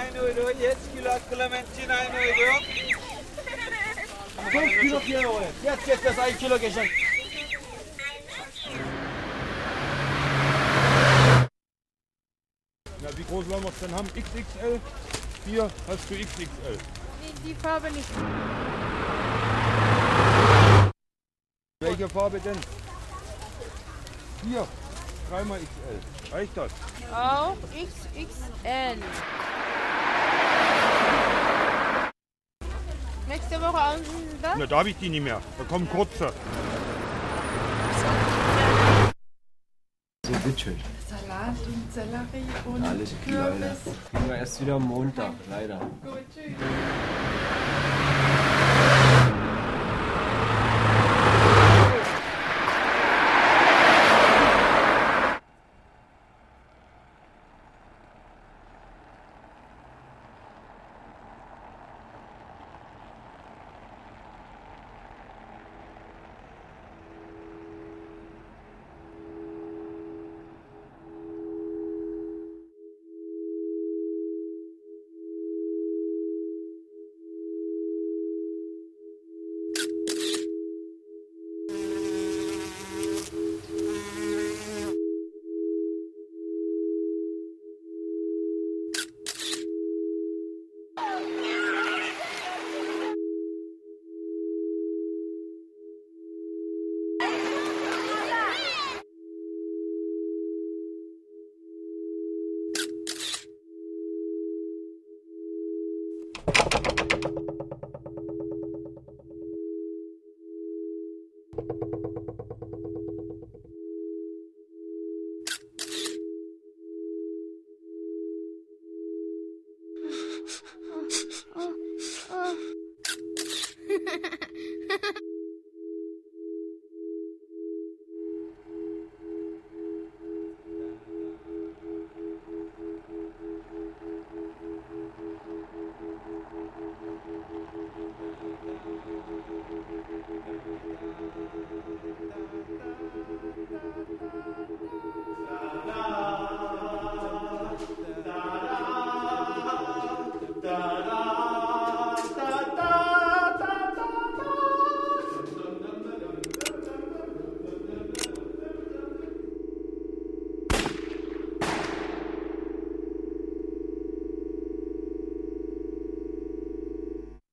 Clementin 1 Euro, jetzt Kilo Clementin 1 Euro. 5 Kilo 4 Euro. Jetzt jetzt das 1 Kilo geschenkt. Ja, wie groß wollen wir es denn haben? XXL? Hier hast du XXL. Nee, die Farbe nicht. Welche Farbe denn? Hier, dreimal XL. Reicht das? Auch XXL. Nächste Woche an das? Na, da habe ich die nicht mehr. Da kommen kurze. So, bitteschön. Salat und Sellerie und Alles klar. Kürbis. Kriegen wir erst wieder am Montag, leider. Gut, tschüss. Ha ha ha.